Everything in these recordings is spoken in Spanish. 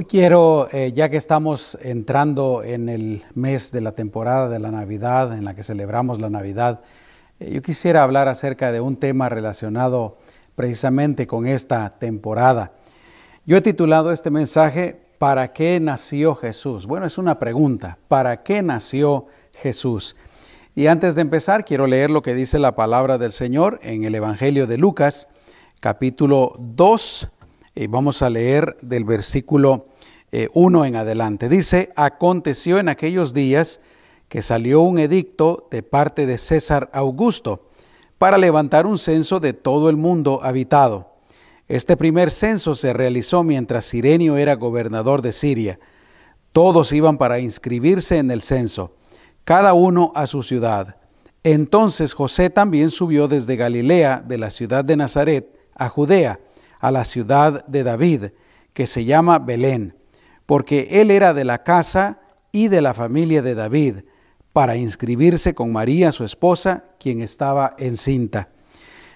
Hoy quiero, eh, ya que estamos entrando en el mes de la temporada de la Navidad, en la que celebramos la Navidad, eh, yo quisiera hablar acerca de un tema relacionado precisamente con esta temporada. Yo he titulado este mensaje, ¿Para qué nació Jesús? Bueno, es una pregunta, ¿para qué nació Jesús? Y antes de empezar, quiero leer lo que dice la palabra del Señor en el Evangelio de Lucas, capítulo 2, y vamos a leer del versículo 1 eh, en adelante. Dice, aconteció en aquellos días que salió un edicto de parte de César Augusto para levantar un censo de todo el mundo habitado este primer censo se realizó mientras Sirenio era gobernador de Siria. Todos iban para inscribirse en el censo, cada uno a su ciudad. Entonces José también subió desde Galilea, de la ciudad de Nazaret, a Judea, a la ciudad de David, que se llama Belén, porque él era de la casa y de la familia de David, para inscribirse con María, su esposa, quien estaba encinta.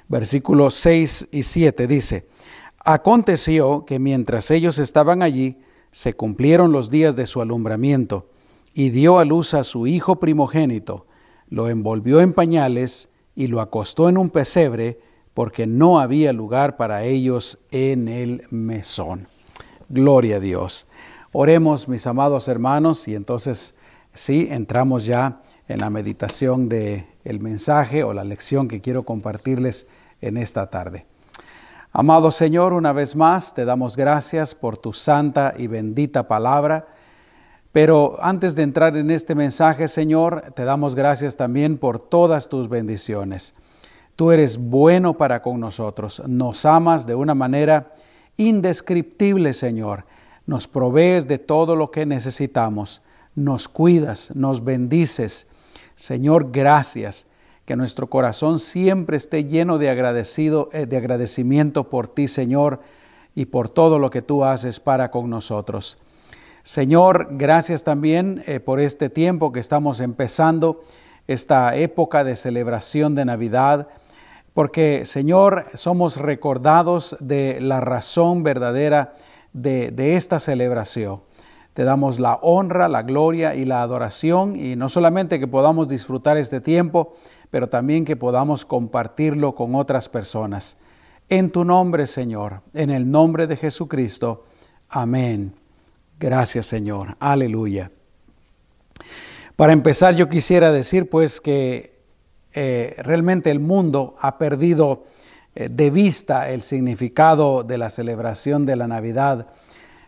Versículos 6 y 7 dice, Aconteció que mientras ellos estaban allí, se cumplieron los días de su alumbramiento, y dio a luz a su hijo primogénito, lo envolvió en pañales y lo acostó en un pesebre, porque no había lugar para ellos en el mesón. Gloria a Dios. Oremos, mis amados hermanos, y entonces sí, entramos ya en la meditación del el mensaje o la lección que quiero compartirles en esta tarde. Amado Señor, una vez más te damos gracias por tu santa y bendita palabra. Pero antes de entrar en este mensaje, Señor, te damos gracias también por todas tus bendiciones. Tú eres bueno para con nosotros, nos amas de una manera indescriptible, Señor. Nos provees de todo lo que necesitamos, nos cuidas, nos bendices. Señor, gracias que nuestro corazón siempre esté lleno de, agradecido, eh, de agradecimiento por ti, Señor, y por todo lo que tú haces para con nosotros. Señor, gracias también eh, por este tiempo que estamos empezando, esta época de celebración de Navidad, porque, Señor, somos recordados de la razón verdadera de, esta celebración. Te damos la honra, la gloria y la adoración, y no solamente que podamos disfrutar este tiempo, pero también que podamos compartirlo con otras personas. En tu nombre, Señor, en el nombre de Jesucristo. Amén. Gracias, Señor. Aleluya. Para empezar, yo quisiera decir pues que eh, realmente el mundo ha perdido de vista el significado de la celebración de la Navidad.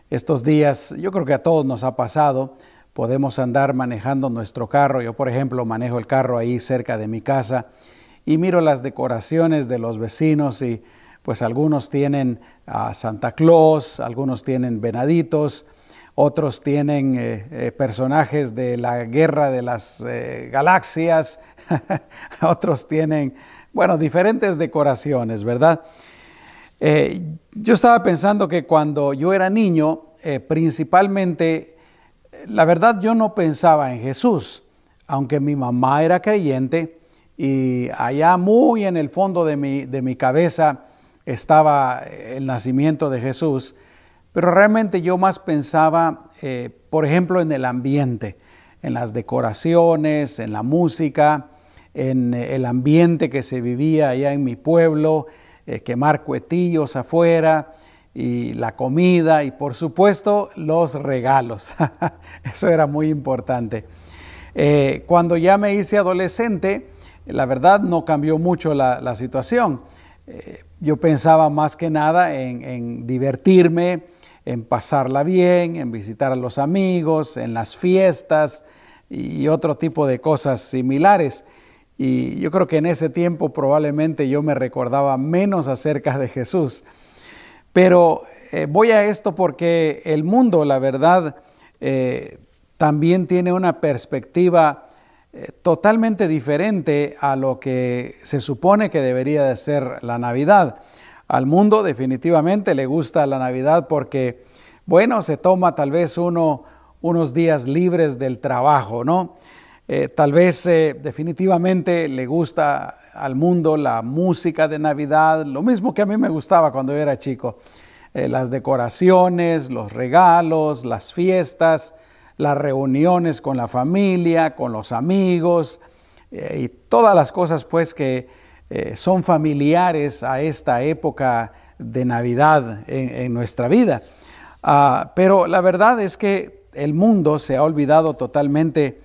Estos días, yo creo que a todos nos ha pasado, podemos andar manejando nuestro carro. Yo, por ejemplo, manejo el carro ahí cerca de mi casa y miro las decoraciones de los vecinos y pues algunos tienen a Santa Claus, algunos tienen venaditos, otros tienen eh, eh, personajes de la guerra de las eh, galaxias, otros tienen, bueno, diferentes decoraciones, ¿verdad? yo estaba pensando que cuando yo era niño, principalmente la verdad yo no pensaba en Jesús, aunque mi mamá era creyente y allá muy en el fondo de mi, de mi cabeza estaba el nacimiento de Jesús, pero realmente yo más pensaba, eh, por ejemplo, en el ambiente, en las decoraciones, en la música, en el ambiente que se vivía allá en mi pueblo, eh, quemar cuetillos afuera, y la comida y por supuesto los regalos. Eso era muy importante. Eh, cuando ya me hice adolescente, la verdad no cambió mucho la, situación. Eh, yo pensaba más que nada en, divertirme, en pasarla bien, en visitar a los amigos, en las fiestas y otro tipo de cosas similares. Y yo creo que en ese tiempo probablemente yo me recordaba menos acerca de Jesús. Pero eh, voy a esto porque el mundo, la verdad, eh, también tiene una perspectiva eh, totalmente diferente a lo que se supone que debería de ser la Navidad. Al mundo definitivamente le gusta la Navidad porque, bueno, se toma tal vez uno unos días libres del trabajo, ¿no? Tal vez definitivamente le gusta al mundo la música de Navidad, lo mismo que a mí me gustaba cuando yo era chico. eh, las decoraciones, los regalos, las fiestas, las reuniones con la familia, con los amigos eh, y todas las cosas pues que eh, son familiares a esta época de Navidad en, nuestra vida. Ah, pero la verdad es que el mundo se ha olvidado totalmente,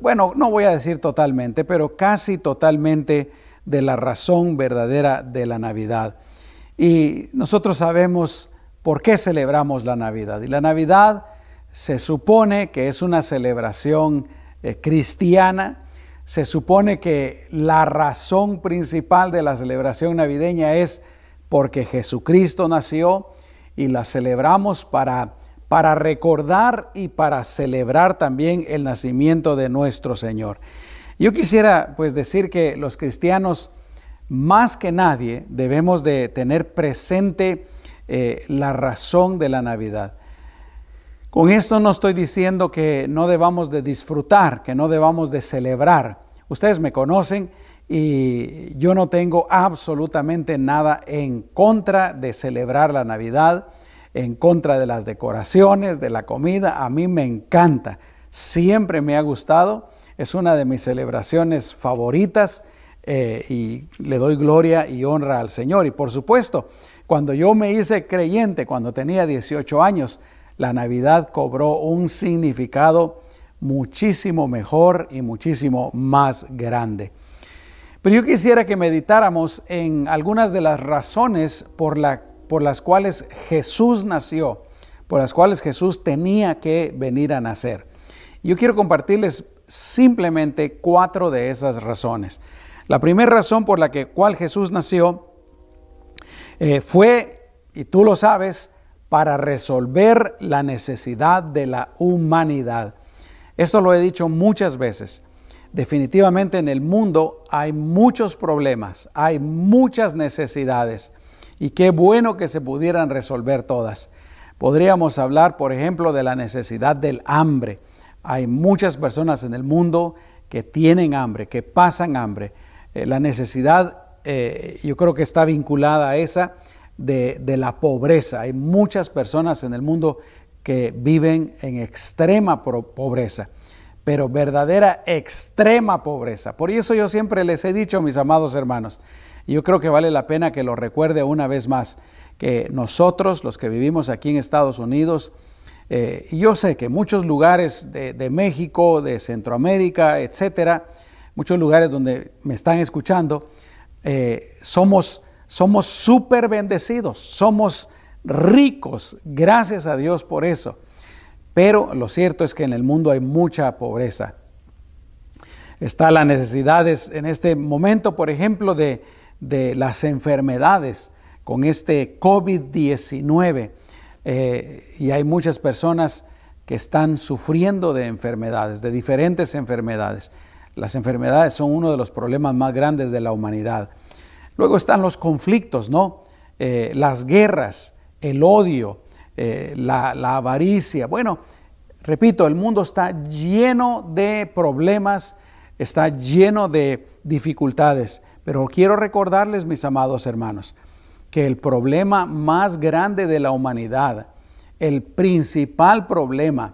bueno, no voy a decir totalmente, pero casi totalmente de la razón verdadera de la Navidad. Y nosotros sabemos por qué celebramos la Navidad. Y la Navidad se supone que es una celebración eh, cristiana. Se supone que la razón principal de la celebración navideña es porque Jesucristo nació y la celebramos para, para recordar y para celebrar también el nacimiento de nuestro Señor. Yo quisiera pues decir que los cristianos más que nadie debemos de tener presente eh, la razón de la Navidad. Con esto no estoy diciendo que no debamos de disfrutar, que no debamos de celebrar. Ustedes me conocen y yo no tengo absolutamente nada en contra de celebrar la Navidad, en contra de las decoraciones, de la comida. A mí me encanta, siempre me ha gustado, es una de mis celebraciones favoritas eh, y le doy gloria y honra al Señor. Y por supuesto, cuando yo me hice creyente, cuando tenía 18 años, la Navidad cobró un significado muchísimo mejor y muchísimo más grande. Pero yo quisiera que meditáramos en algunas de las razones por, la, por las cuales Jesús nació, por las cuales Jesús tenía que venir a nacer. Yo quiero compartirles simplemente cuatro de esas razones. La primera razón por la que, cual Jesús nació eh, fue, y tú lo sabes, para resolver la necesidad de la humanidad. Esto lo he dicho muchas veces. Definitivamente en el mundo hay muchos problemas, hay muchas necesidades y qué bueno que se pudieran resolver todas. Podríamos hablar, por ejemplo, de la necesidad del hambre. Hay muchas personas en el mundo que tienen hambre, que pasan hambre. Eh, la necesidad eh, yo creo que está vinculada a esa de, la pobreza. Hay muchas personas en el mundo que viven en extrema pobreza, pero verdadera extrema pobreza. Por eso yo siempre les he dicho, mis amados hermanos, y yo creo que vale la pena que lo recuerde una vez más, que nosotros, los que vivimos aquí en Estados Unidos, eh, yo sé que muchos lugares de, México, de Centroamérica, etcétera, muchos lugares donde me están escuchando, eh, somos somos súper bendecidos, somos ricos, gracias a Dios por eso. Pero lo cierto es que en el mundo hay mucha pobreza. Está la necesidades en este momento, por ejemplo, de, las enfermedades con este COVID-19. Eh, y hay muchas personas que están sufriendo de enfermedades, de diferentes enfermedades. Las enfermedades son uno de los problemas más grandes de la humanidad. Luego están los conflictos, ¿no? Eh, las guerras, el odio, eh, la, la avaricia. Bueno, repito, el mundo está lleno de problemas, está lleno de dificultades. Pero quiero recordarles, mis amados hermanos, que el problema más grande de la humanidad, el principal problema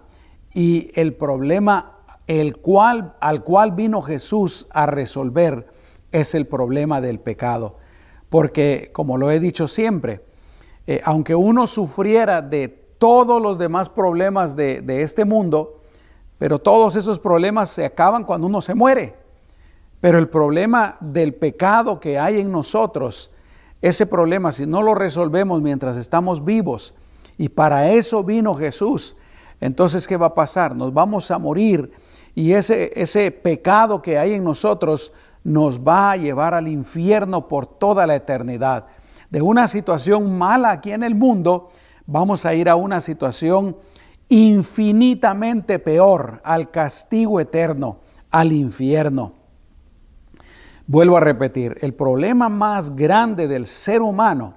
y el problema el cual, al cual vino Jesús a resolver es el problema del pecado. Porque, como lo he dicho siempre, eh, aunque uno sufriera de todos los demás problemas de, de este mundo, pero todos esos problemas se acaban cuando uno se muere. Pero el problema del pecado que hay en nosotros, ese problema, si no lo resolvemos mientras estamos vivos, y para eso vino Jesús, entonces ¿qué va a pasar? Nos vamos a morir y ese, ese pecado que hay en nosotros nos va a llevar al infierno por toda la eternidad. De una situación mala aquí en el mundo, vamos a ir a una situación infinitamente peor, al castigo eterno, al infierno. Vuelvo a repetir, el problema más grande del ser humano,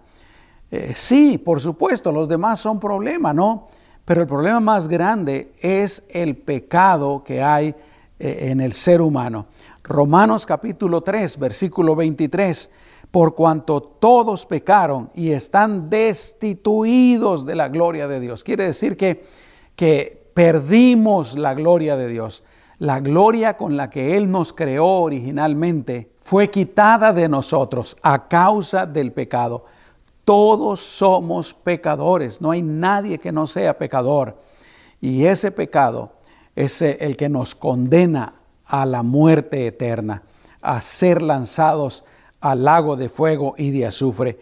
eh, sí, por supuesto, los demás son problemas, ¿no? Pero el problema más grande es el pecado que hay eh, en el ser humano. Romanos capítulo 3, versículo 23. por cuanto todos pecaron y están destituidos de la gloria de Dios. Quiere decir que, que perdimos la gloria de Dios. La gloria con la que Él nos creó originalmente fue quitada de nosotros a causa del pecado. Todos somos pecadores, no hay nadie que no sea pecador. Y ese pecado es el que nos condena a la muerte eterna, a ser lanzados al lago de fuego y de azufre.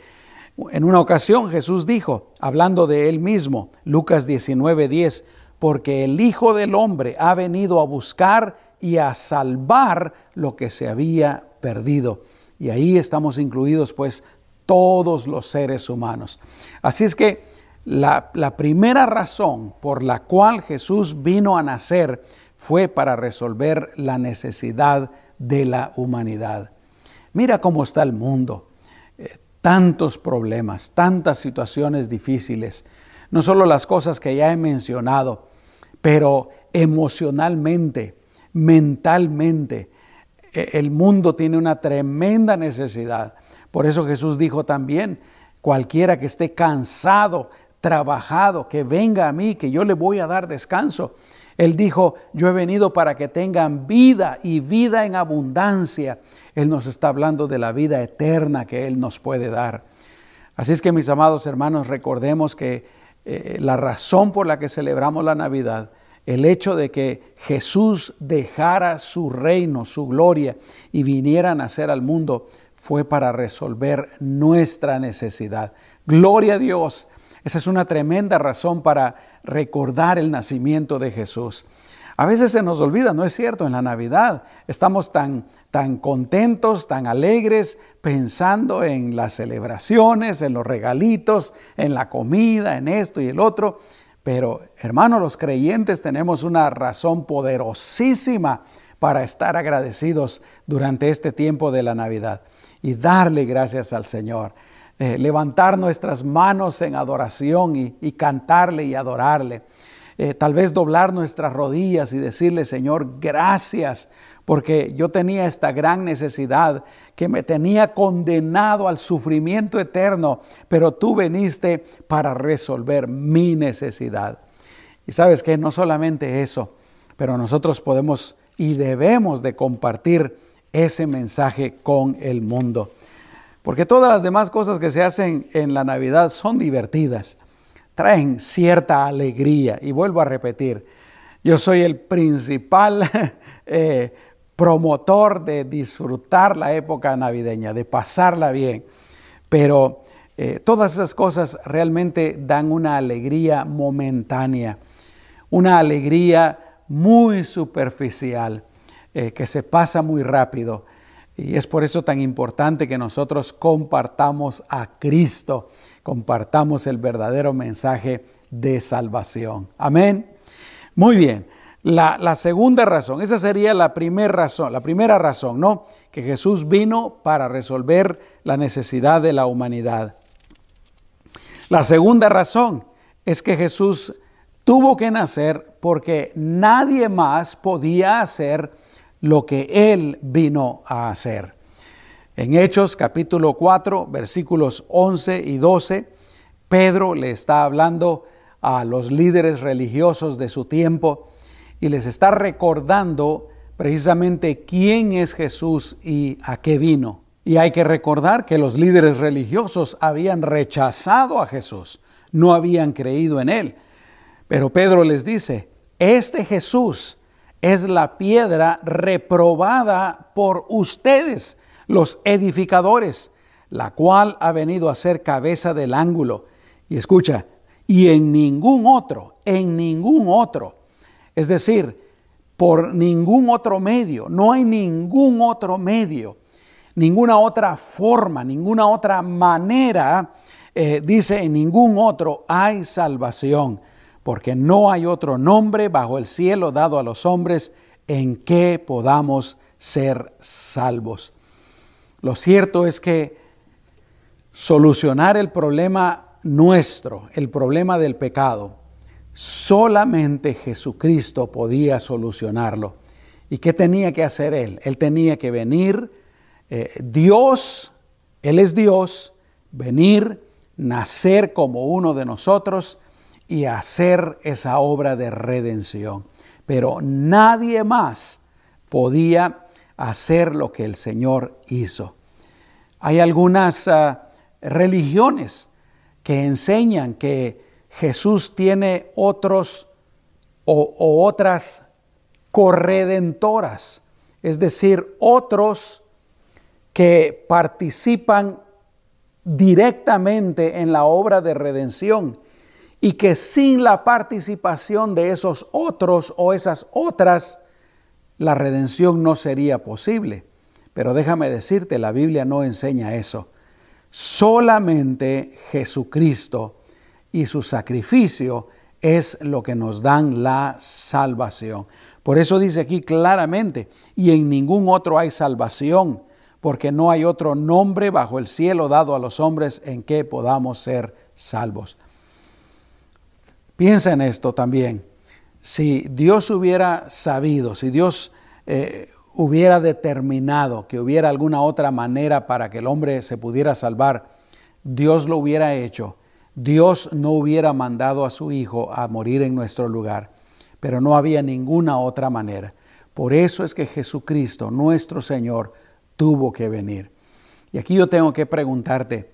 En una ocasión Jesús dijo, hablando de él mismo, Lucas 19:10, porque el Hijo del Hombre ha venido a buscar y a salvar lo que se había perdido. Y ahí estamos incluidos pues todos los seres humanos. Así es que la, primera razón por la cual Jesús vino a nacer fue para resolver la necesidad de la humanidad. Mira cómo está el mundo. Eh, tantos problemas, tantas situaciones difíciles. No solo las cosas que ya he mencionado, pero emocionalmente, mentalmente, el mundo tiene una tremenda necesidad. Por eso Jesús dijo también, cualquiera que esté cansado, trabajado, que venga a mí, que yo le voy a dar descanso. Él dijo, yo he venido para que tengan vida y vida en abundancia. Él nos está hablando de la vida eterna que Él nos puede dar. Así es que mis amados hermanos, recordemos que eh, la razón por la que celebramos la Navidad, el hecho de que Jesús dejara su reino, su gloria y viniera a nacer al mundo, fue para resolver nuestra necesidad. Gloria a Dios. Esa es una tremenda razón para recordar el nacimiento de Jesús. A veces se nos olvida, no es cierto, en la Navidad estamos tan, tan contentos, tan alegres, pensando en las celebraciones, en los regalitos, en la comida, en esto y el otro. Pero hermanos, los creyentes tenemos una razón poderosísima para estar agradecidos durante este tiempo de la Navidad y darle gracias al Señor. Eh, levantar nuestras manos en adoración y, y cantarle y adorarle. Eh, tal vez doblar nuestras rodillas y decirle, Señor, gracias, porque yo tenía esta gran necesidad que me tenía condenado al sufrimiento eterno, pero tú veniste para resolver mi necesidad. Y sabes que no solamente eso, pero nosotros podemos y debemos de compartir ese mensaje con el mundo. Porque todas las demás cosas que se hacen en la Navidad son divertidas traen cierta alegría. Y vuelvo a repetir, yo soy el principal eh, promotor de disfrutar la época navideña, de pasarla bien. Pero eh, todas esas cosas realmente dan una alegría momentánea, una alegría muy superficial, eh, que se pasa muy rápido. Y es por eso tan importante que nosotros compartamos a Cristo compartamos el verdadero mensaje de salvación. Amén. Muy bien. La, segunda razón, esa sería la primera razón, la primera razón, ¿no? Que Jesús vino para resolver la necesidad de la humanidad. La segunda razón es que Jesús tuvo que nacer porque nadie más podía hacer lo que Él vino a hacer. En Hechos capítulo 4, versículos 11 y 12, Pedro le está hablando a los líderes religiosos de su tiempo y les está recordando precisamente quién es Jesús y a qué vino. Y hay que recordar que los líderes religiosos habían rechazado a Jesús, no habían creído en él. Pero Pedro les dice, este Jesús es la piedra reprobada por ustedes los edificadores, la cual ha venido a ser cabeza del ángulo. Y escucha, y en ningún otro, en ningún otro. Es decir, por ningún otro medio, no hay ningún otro medio, ninguna otra forma, ninguna otra manera, eh, dice, en ningún otro hay salvación, porque no hay otro nombre bajo el cielo dado a los hombres en que podamos ser salvos. Lo cierto es que solucionar el problema nuestro, el problema del pecado, solamente Jesucristo podía solucionarlo. ¿Y qué tenía que hacer Él? Él tenía que venir, eh, Dios Él es Dios, venir, nacer como uno de nosotros y hacer esa obra de redención. Pero nadie más podía hacer lo que el Señor hizo. Hay algunas ah, religiones que enseñan que Jesús tiene otros o otras corredentoras, es decir, otros que participan directamente en la obra de redención y que sin la participación de esos otros o esas otras, la redención no sería posible. Pero déjame decirte, la Biblia no enseña eso. Solamente Jesucristo y su sacrificio es lo que nos dan la salvación. Por eso dice aquí claramente, y en ningún otro hay salvación, porque no hay otro nombre bajo el cielo dado a los hombres en que podamos ser salvos. Piensa en esto también. Si Dios hubiera sabido, si Dios eh, hubiera determinado que hubiera alguna otra manera para que el hombre se pudiera salvar, Dios lo hubiera hecho. Dios no hubiera mandado a su Hijo a morir en nuestro lugar pero no había ninguna otra manera. Por eso es que Jesucristo, nuestro Señor, tuvo que venir. Y aquí yo tengo que preguntarte,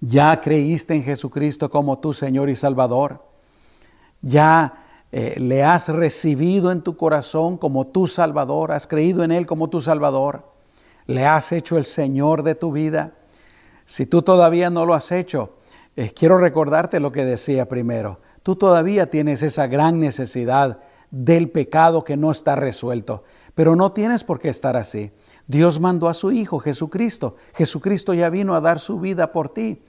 ¿ya creíste en Jesucristo como tu Señor y Salvador? ¿Ya eh, le has recibido en tu corazón como tu Salvador? ¿Has creído en Él como tu Salvador? ¿Le has hecho el Señor de tu vida? Si tú todavía no lo has hecho, eh, quiero recordarte lo que decía primero tú todavía tienes esa gran necesidad del pecado que no está resuelto. Pero no tienes por qué estar así. Dios mandó a su Hijo Jesucristo. Jesucristo ya vino a dar su vida por ti.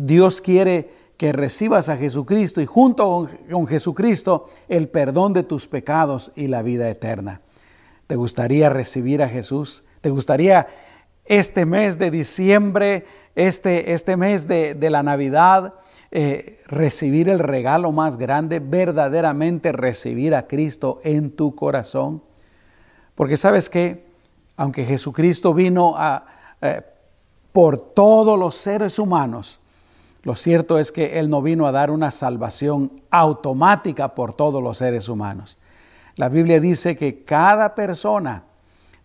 Dios quiere que recibas a Jesucristo y junto con Jesucristo el perdón de tus pecados y la vida eterna. ¿Te gustaría recibir a Jesús? ¿Te gustaría este mes de diciembre, este, este mes de, de la Navidad, eh, recibir el regalo más grande, verdaderamente recibir a Cristo en tu corazón. Porque sabes que, aunque Jesucristo vino a, eh, por todos los seres humanos, lo cierto es que Él no vino a dar una salvación automática por todos los seres humanos. La Biblia dice que cada persona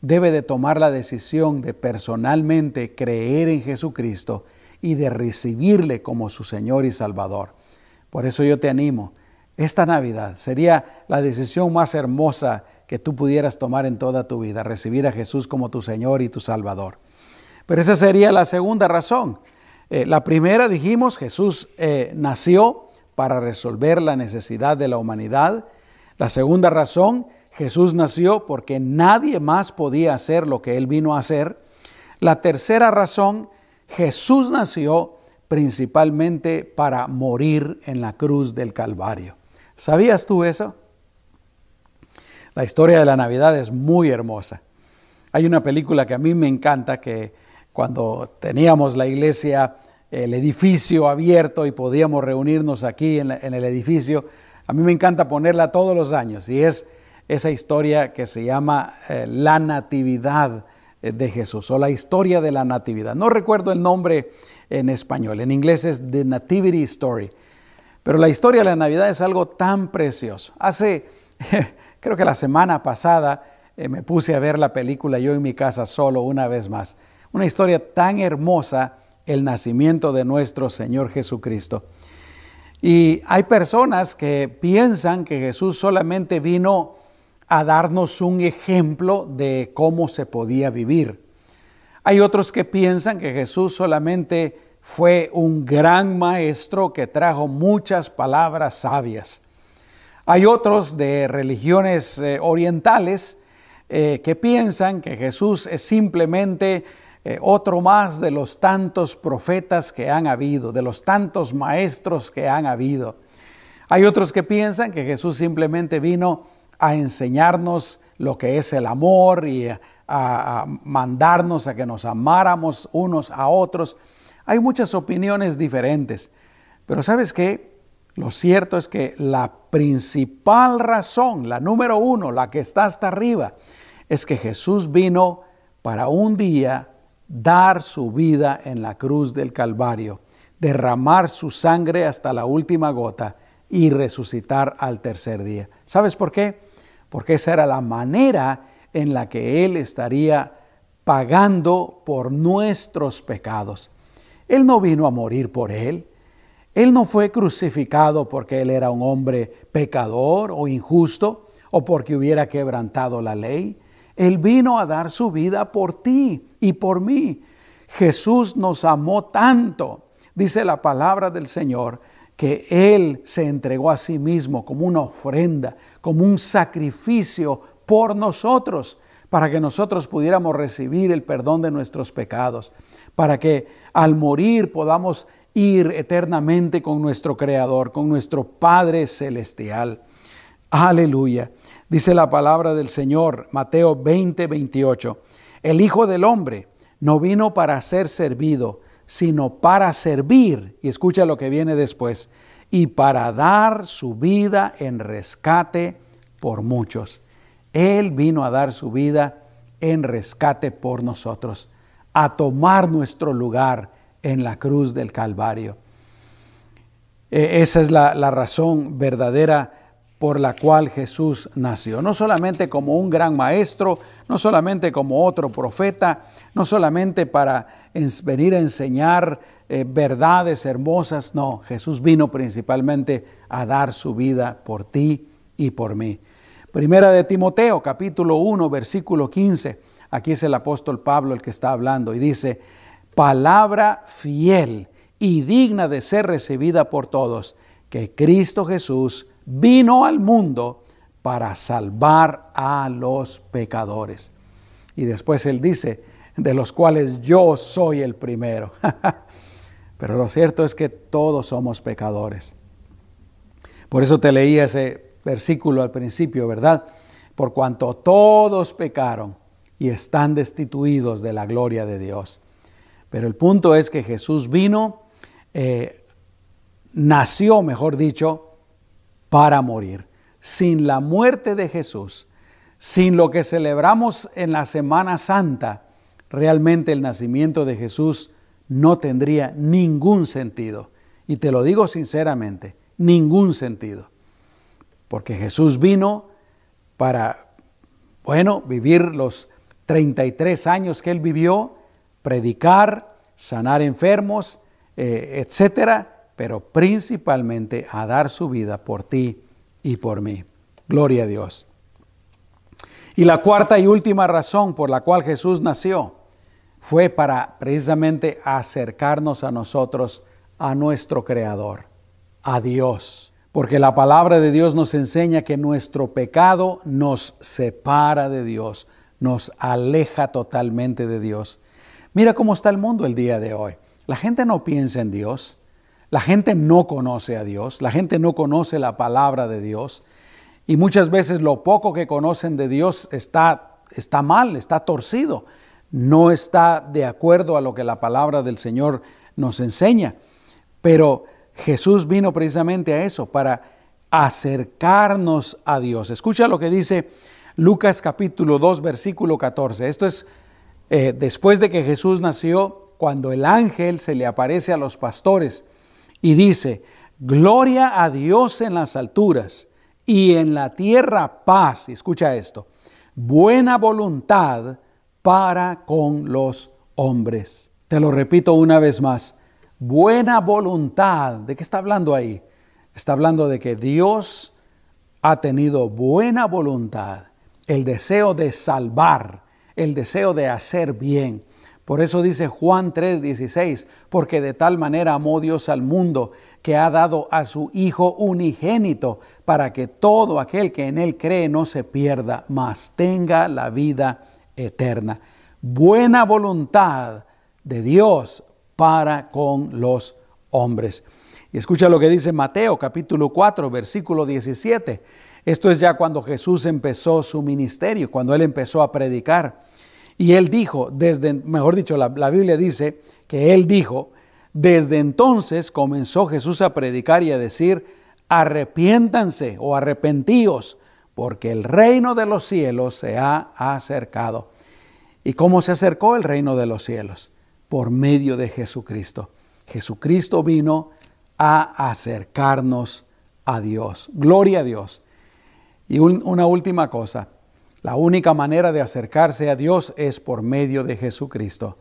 debe de tomar la decisión de personalmente creer en Jesucristo y de recibirle como su Señor y Salvador. Por eso yo te animo. Esta Navidad sería la decisión más hermosa que tú pudieras tomar en toda tu vida, recibir a Jesús como tu Señor y tu Salvador. Pero esa sería la segunda razón. Eh, la primera, dijimos, Jesús eh, nació para resolver la necesidad de la humanidad. La segunda razón, Jesús nació porque nadie más podía hacer lo que Él vino a hacer. La tercera razón, Jesús nació principalmente para morir en la cruz del Calvario. ¿Sabías tú eso? La historia de la Navidad es muy hermosa. Hay una película que a mí me encanta que cuando teníamos la iglesia, el edificio abierto y podíamos reunirnos aquí en, el edificio, a mí me encanta ponerla todos los años y es esa historia que se llama eh, La Natividad eh, de Jesús o la historia de la Natividad. No recuerdo el nombre en español, en inglés es The Nativity Story. Pero la historia de la Navidad es algo tan precioso. Hace, creo que la semana pasada, eh, me puse a ver la película yo en mi casa solo una vez más. Una historia tan hermosa, el nacimiento de nuestro Señor Jesucristo. Y hay personas que piensan que Jesús solamente vino a darnos un ejemplo de cómo se podía vivir. Hay otros que piensan que Jesús solamente fue un gran maestro que trajo muchas palabras sabias. Hay otros de religiones eh, orientales eh, que piensan que Jesús es simplemente eh, otro más de los tantos profetas que han habido, de los tantos maestros que han habido. Hay otros que piensan que Jesús simplemente vino a enseñarnos lo que es el amor y a, mandarnos a que nos amáramos unos a otros. Hay muchas opiniones diferentes, pero ¿sabes qué? Lo cierto es que la principal razón, la número uno, la que está hasta arriba, es que Jesús vino para un día dar su vida en la cruz del Calvario, derramar su sangre hasta la última gota y resucitar al tercer día. ¿Sabes por qué? Porque esa era la manera en la que Él estaría pagando por nuestros pecados. Él no vino a morir por Él. Él no fue crucificado porque Él era un hombre pecador o injusto o porque hubiera quebrantado la ley. Él vino a dar su vida por ti y por mí. Jesús nos amó tanto, dice la palabra del Señor, que Él se entregó a sí mismo como una ofrenda, como un sacrificio por nosotros, para que nosotros pudiéramos recibir el perdón de nuestros pecados, para que al morir podamos ir eternamente con nuestro Creador, con nuestro Padre Celestial. Aleluya. Dice la palabra del Señor, Mateo 20, 28. El Hijo del Hombre no vino para ser servido, sino para servir. Y escucha lo que viene después. Y para dar su vida en rescate por muchos. Él vino a dar su vida en rescate por nosotros, a tomar nuestro lugar en la cruz del Calvario. E, esa es la, la razón verdadera por la cual Jesús nació. No solamente como un gran maestro, no solamente como otro profeta, no solamente para venir a enseñar eh, verdades hermosas, no, Jesús vino principalmente a dar su vida por ti y por mí. Primera de Timoteo, capítulo 1, versículo 15. Aquí es el apóstol Pablo el que está hablando y dice, palabra fiel y digna de ser recibida por todos, que Cristo Jesús vino al mundo para salvar a los pecadores. Y después él dice, de los cuales yo soy el primero. Pero lo cierto es que todos somos pecadores. Por eso te leí ese versículo al principio, ¿verdad? Por cuanto todos pecaron y están destituidos de la gloria de Dios. Pero el punto es que Jesús vino, eh, nació, mejor dicho, para morir. Sin la muerte de Jesús, sin lo que celebramos en la Semana Santa, realmente el nacimiento de Jesús no tendría ningún sentido. Y te lo digo sinceramente, ningún sentido. Porque Jesús vino para, bueno, vivir los 33 años que él vivió, predicar, sanar enfermos, eh, etcétera, pero principalmente a dar su vida por ti y por mí. Gloria a Dios. Y la cuarta y última razón por la cual Jesús nació fue para precisamente acercarnos a nosotros, a nuestro Creador, a Dios. Porque la palabra de Dios nos enseña que nuestro pecado nos separa de Dios, nos aleja totalmente de Dios. Mira cómo está el mundo el día de hoy. La gente no piensa en Dios. La gente no conoce a Dios, la gente no conoce la palabra de Dios y muchas veces lo poco que conocen de Dios está, está mal, está torcido, no está de acuerdo a lo que la palabra del Señor nos enseña. Pero Jesús vino precisamente a eso, para acercarnos a Dios. Escucha lo que dice Lucas capítulo 2, versículo 14. Esto es eh, después de que Jesús nació, cuando el ángel se le aparece a los pastores y dice, gloria a Dios en las alturas y en la tierra paz, escucha esto, buena voluntad para con los hombres. Te lo repito una vez más, buena voluntad. ¿De qué está hablando ahí? Está hablando de que Dios ha tenido buena voluntad, el deseo de salvar, el deseo de hacer bien. Por eso dice Juan 3:16, porque de tal manera amó Dios al mundo que ha dado a su Hijo unigénito, para que todo aquel que en Él cree no se pierda, mas tenga la vida eterna. Buena voluntad de Dios para con los hombres. Y escucha lo que dice Mateo capítulo 4, versículo 17. Esto es ya cuando Jesús empezó su ministerio, cuando Él empezó a predicar. Y él dijo, desde, mejor dicho, la, Biblia dice que él dijo, desde entonces comenzó Jesús a predicar y a decir, arrepiéntanse o arrepentíos, porque el reino de los cielos se ha acercado. ¿Y cómo se acercó el reino de los cielos? Por medio de Jesucristo. Jesucristo vino a acercarnos a Dios. Gloria a Dios. Y una última cosa, la única manera de acercarse a Dios es por medio de Jesucristo.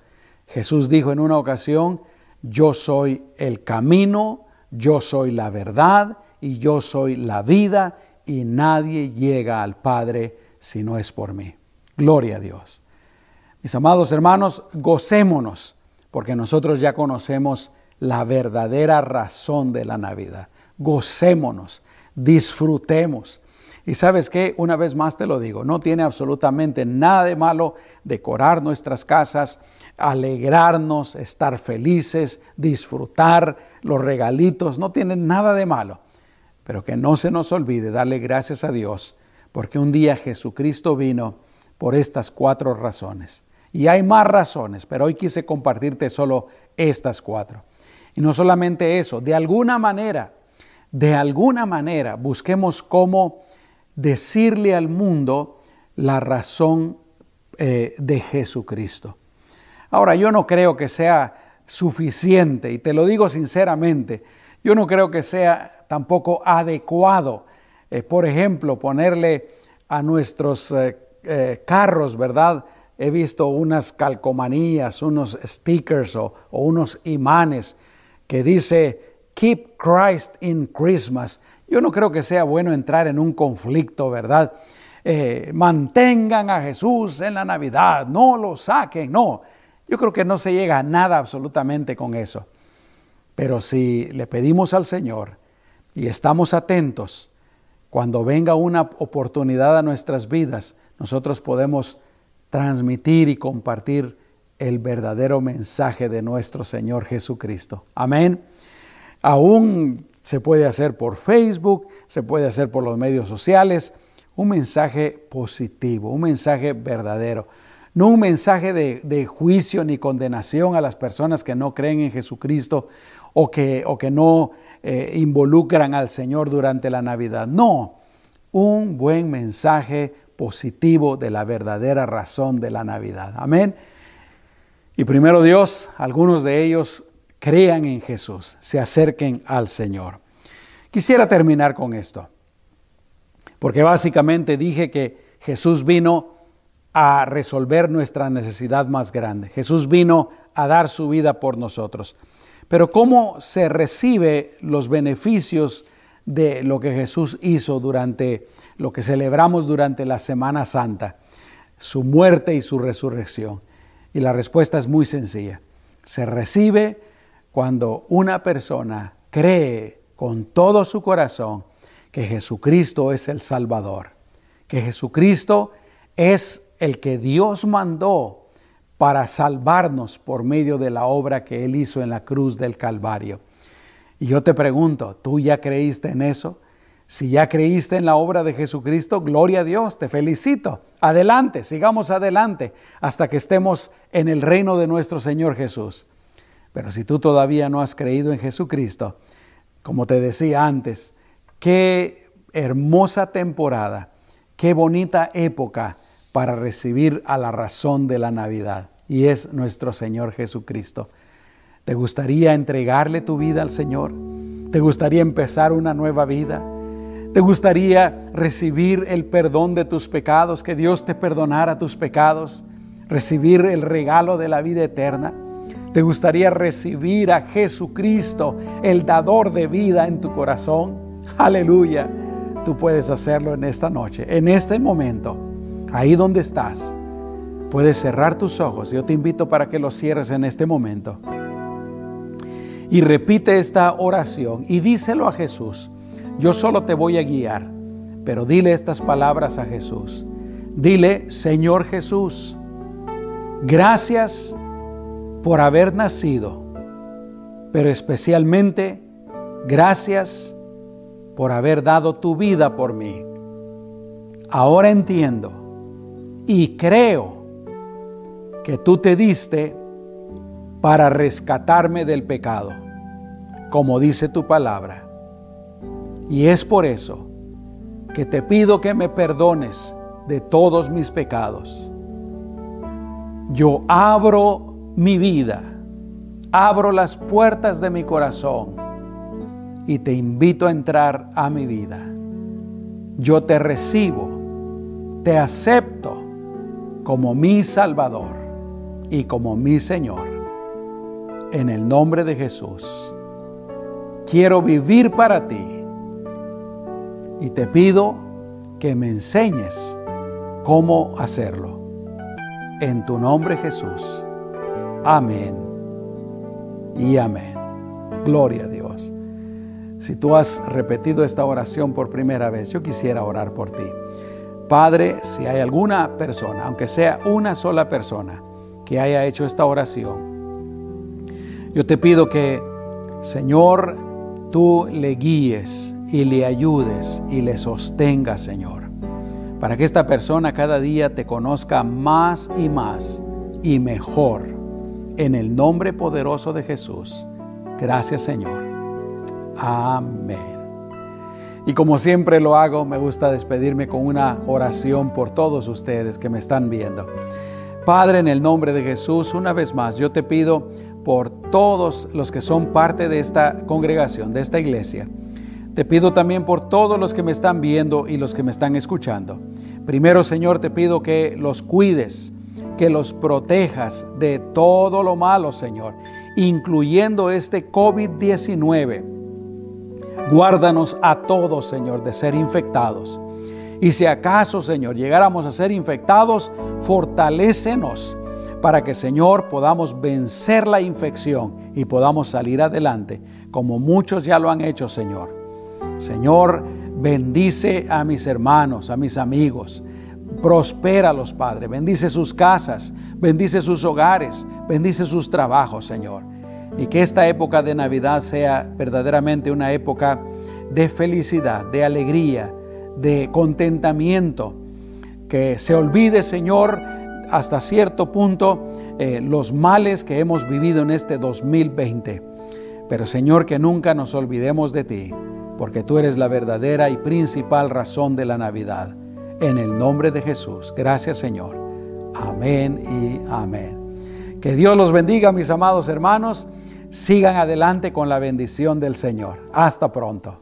Jesús dijo en una ocasión, yo soy el camino, yo soy la verdad y yo soy la vida y nadie llega al Padre si no es por mí. Gloria a Dios. Mis amados hermanos, gocémonos porque nosotros ya conocemos la verdadera razón de la Navidad. Gocémonos, disfrutemos. Y sabes qué, una vez más te lo digo, no tiene absolutamente nada de malo decorar nuestras casas, alegrarnos, estar felices, disfrutar los regalitos, no tiene nada de malo. Pero que no se nos olvide darle gracias a Dios, porque un día Jesucristo vino por estas cuatro razones. Y hay más razones, pero hoy quise compartirte solo estas cuatro. Y no solamente eso, de alguna manera, de alguna manera busquemos cómo decirle al mundo la razón eh, de Jesucristo. Ahora, yo no creo que sea suficiente, y te lo digo sinceramente, yo no creo que sea tampoco adecuado, eh, por ejemplo, ponerle a nuestros eh, carros, ¿verdad? he visto unas calcomanías, unos stickers o, unos imanes que dice Keep Christ in Christmas. Yo no creo que sea bueno entrar en un conflicto, ¿verdad? Eh, mantengan a Jesús en la Navidad, no lo saquen, no. Yo creo que no se llega a nada absolutamente con eso. Pero si le pedimos al Señor y estamos atentos, cuando venga una oportunidad a nuestras vidas, nosotros podemos transmitir y compartir el verdadero mensaje de nuestro Señor Jesucristo. Amén. Aún se puede hacer por Facebook, se puede hacer por los medios sociales, un mensaje positivo, un mensaje verdadero, no un mensaje de, juicio ni condenación a las personas que no creen en Jesucristo o que, o que no eh, involucran al Señor durante la Navidad. No, un buen mensaje positivo de la verdadera razón de la Navidad. Amén. Y primero Dios, algunos de ellos crean en Jesús, se acerquen al Señor. Quisiera terminar con esto, porque básicamente dije que Jesús vino a resolver nuestra necesidad más grande. Jesús vino a dar su vida por nosotros. Pero ¿cómo se recibe los beneficios de lo que Jesús hizo durante lo que celebramos durante la Semana Santa, su muerte y su resurrección? Y la respuesta es muy sencilla. Se recibe cuando una persona cree con todo su corazón que Jesucristo es el Salvador, que Jesucristo es el que Dios mandó para salvarnos por medio de la obra que Él hizo en la cruz del Calvario. Y yo te pregunto, ¿tú ya creíste en eso? Si ya creíste en la obra de Jesucristo, gloria a Dios, te felicito. Adelante, sigamos adelante hasta que estemos en el reino de nuestro Señor Jesús. Pero si tú todavía no has creído en Jesucristo, como te decía antes, qué hermosa temporada, qué bonita época para recibir a la razón de la Navidad, y es nuestro Señor Jesucristo. ¿Te gustaría entregarle tu vida al Señor? ¿Te gustaría empezar una nueva vida? ¿Te gustaría recibir el perdón de tus pecados, que Dios te perdonara tus pecados, recibir el regalo de la vida eterna? ¿Te gustaría recibir a Jesucristo, el dador de vida en tu corazón? Aleluya. Tú puedes hacerlo en esta noche, en este momento, ahí donde estás. Puedes cerrar tus ojos. Yo te invito para que los cierres en este momento y repite esta oración y díselo a Jesús. Yo solo te voy a guiar, pero dile estas palabras a Jesús. Dile, Señor Jesús, gracias por haber nacido, pero especialmente gracias por haber dado tu vida por mí. Ahora entiendo y creo que tú te diste para rescatarme del pecado como dice tu palabra. Y es por eso que te pido que me perdones de todos mis pecados. Yo abro mi vida, abro las puertas de mi corazón y te invito a entrar a mi vida. Yo te recibo, te acepto como mi Salvador y como mi Señor. En el nombre de Jesús, quiero vivir para ti y te pido que me enseñes cómo hacerlo. En tu nombre Jesús. Amén y amén. Gloria a Dios. Si tú has repetido esta oración por primera vez, yo quisiera orar por ti. Padre, si hay alguna persona, aunque sea una sola persona, que haya hecho esta oración, yo te pido que, Señor, tú le guíes y le ayudes y le sostengas, Señor, para que esta persona cada día te conozca más y más y mejor. En el nombre poderoso de Jesús. Gracias, Señor. Amén. Y como siempre lo hago, me gusta despedirme con una oración por todos ustedes que me están viendo. Padre, en el nombre de Jesús, una vez más, yo te pido por todos los que son parte de esta congregación, de esta iglesia. Te pido también por todos los que me están viendo y los que me están escuchando. Primero, Señor, te pido que los cuides, que los protejas de todo lo malo, Señor, incluyendo este COVID-19 Guárdanos a todos, Señor, de ser infectados. Y si acaso, Señor, llegáramos a ser infectados, fortalécenos para que, Señor, podamos vencer la infección y podamos salir adelante, como muchos ya lo han hecho, Señor. Señor, bendice a mis hermanos, a mis amigos. Prospéralos, Padre. Bendice sus casas, bendice sus hogares, bendice sus trabajos, Señor y que esta época de Navidad sea verdaderamente una época de felicidad, de alegría, de contentamiento, que se olvide, Señor, hasta cierto punto eh, los males que hemos vivido en este 2020. Pero Señor, que nunca nos olvidemos de ti, porque tú eres la verdadera y principal razón de la Navidad. En el nombre de Jesús. Gracias Señor. Amén y amén. Que Dios los bendiga, mis amados hermanos. Sigan adelante con la bendición del Señor. Hasta pronto.